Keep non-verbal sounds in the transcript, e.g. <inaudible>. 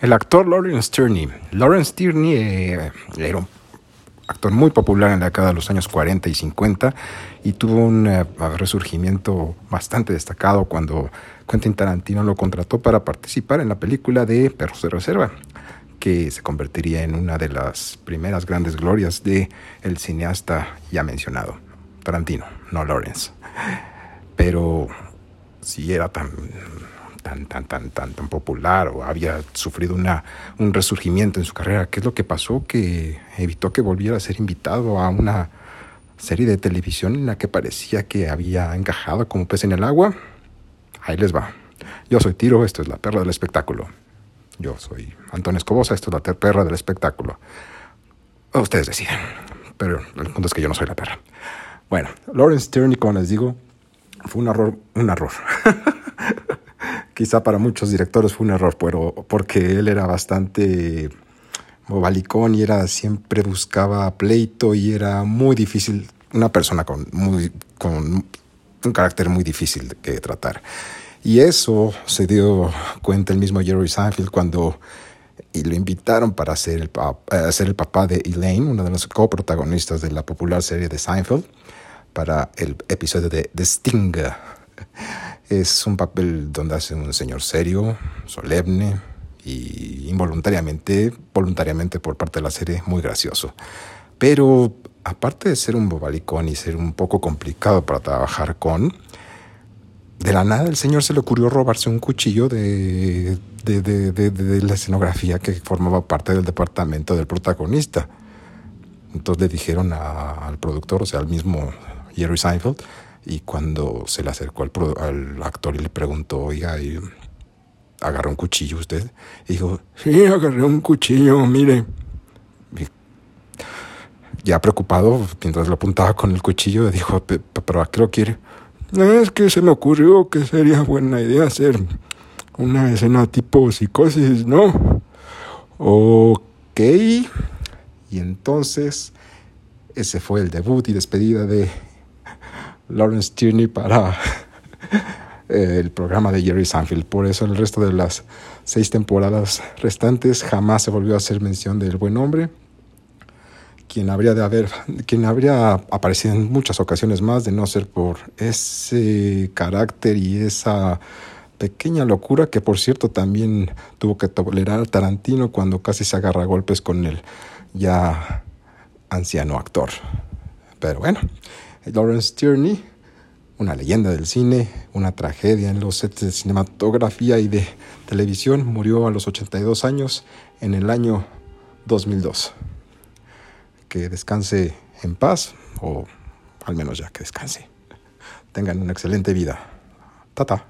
El actor Lawrence Tierney. Lawrence Tierney eh, era un actor muy popular en la década de los años 40 y 50 y tuvo un eh, resurgimiento bastante destacado cuando Quentin Tarantino lo contrató para participar en la película de Perros de Reserva, que se convertiría en una de las primeras grandes glorias de el cineasta ya mencionado, Tarantino, no Lawrence. Pero si era tan tan, tan, tan, tan, tan popular o había sufrido una, un resurgimiento en su carrera. ¿Qué es lo que pasó? Que evitó que volviera a ser invitado a una serie de televisión en la que parecía que había encajado como pez en el agua. Ahí les va. Yo soy Tiro, esto es la perra del espectáculo. Yo soy Antonio Escobosa, esto es la perra del espectáculo. Ustedes deciden, pero el punto es que yo no soy la perra. Bueno, Lawrence Tierney, como les digo, fue un error, un error. <laughs> Quizá para muchos directores fue un error, pero porque él era bastante bobalicón y era siempre buscaba pleito y era muy difícil, una persona con, muy, con un carácter muy difícil de tratar. Y eso se dio cuenta el mismo Jerry Seinfeld cuando y lo invitaron para ser el, eh, ser el papá de Elaine, una de las coprotagonistas de la popular serie de Seinfeld, para el episodio de The Sting. Es un papel donde hace un señor serio, solemne y involuntariamente, voluntariamente por parte de la serie, muy gracioso. Pero aparte de ser un bobalicón y ser un poco complicado para trabajar con, de la nada el señor se le ocurrió robarse un cuchillo de, de, de, de la escenografía que formaba parte del departamento del protagonista. Entonces le dijeron al productor, o sea, al mismo Jerry Seinfeld, y cuando se le acercó al, al actor y le preguntó, oiga, ¿y ¿agarró un cuchillo usted? Y dijo, sí, agarré un cuchillo, mire. ya preocupado, mientras lo apuntaba con el cuchillo, dijo, ¿pero a qué lo quiere? Es que se me ocurrió que sería buena idea hacer una escena tipo psicosis, ¿no? Ok. Y entonces, ese fue el debut y despedida de Lawrence Tierney para <laughs> eh, el programa de Jerry Sanfield. Por eso el resto de las seis temporadas restantes jamás se volvió a hacer mención del buen hombre, quien habría de haber, quien habría aparecido en muchas ocasiones más de no ser por ese carácter y esa pequeña locura que por cierto también tuvo que tolerar Tarantino cuando casi se agarra golpes con el ya anciano actor. Pero bueno, Lawrence Tierney, una leyenda del cine, una tragedia en los sets de cinematografía y de televisión, murió a los 82 años en el año 2002. Que descanse en paz, o al menos ya que descanse. Tengan una excelente vida. Tata.